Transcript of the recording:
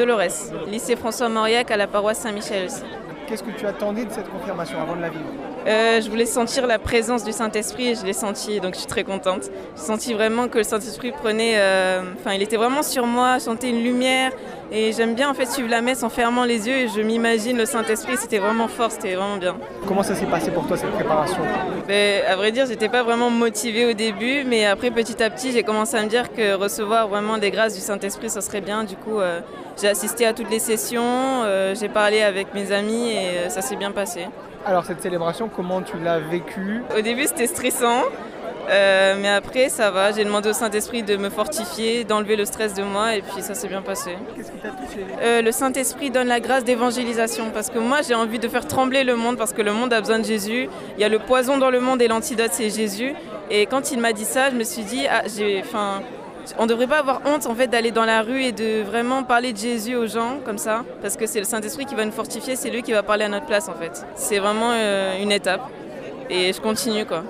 Dolores, lycée François Mauriac à la paroisse Saint-Michel. Qu'est-ce que tu attendais de cette confirmation avant de la vivre euh, je voulais sentir la présence du Saint-Esprit et je l'ai senti, donc je suis très contente. J'ai senti vraiment que le Saint-Esprit prenait, euh, enfin, il était vraiment sur moi, chantait une lumière. Et j'aime bien en fait suivre la messe en fermant les yeux et je m'imagine le Saint-Esprit. C'était vraiment fort, c'était vraiment bien. Comment ça s'est passé pour toi cette préparation ben, À vrai dire, j'étais pas vraiment motivée au début, mais après petit à petit, j'ai commencé à me dire que recevoir vraiment des grâces du Saint-Esprit, ça serait bien. Du coup, euh, j'ai assisté à toutes les sessions, j'ai parlé avec mes amis et ça s'est bien passé. Alors cette célébration, comment tu l'as vécue? Au début c'était stressant, euh, mais après ça va. J'ai demandé au Saint-Esprit de me fortifier, d'enlever le stress de moi et puis ça s'est bien passé. Qu'est-ce qui t'a touché? Euh, Le Saint-Esprit donne la grâce d'évangélisation parce que moi j'ai envie de faire trembler le monde parce que le monde a besoin de Jésus. Il y a le poison dans le monde et l'antidote c'est Jésus. Et quand il m'a dit ça, je me suis dit, ah, j'ai, enfin, on ne devrait pas avoir honte en fait d'aller dans la rue et de vraiment parler de Jésus aux gens comme ça, parce que c'est le Saint-Esprit qui va nous fortifier, c'est lui qui va parler à notre place en fait. C'est vraiment euh, une étape et je continue quoi.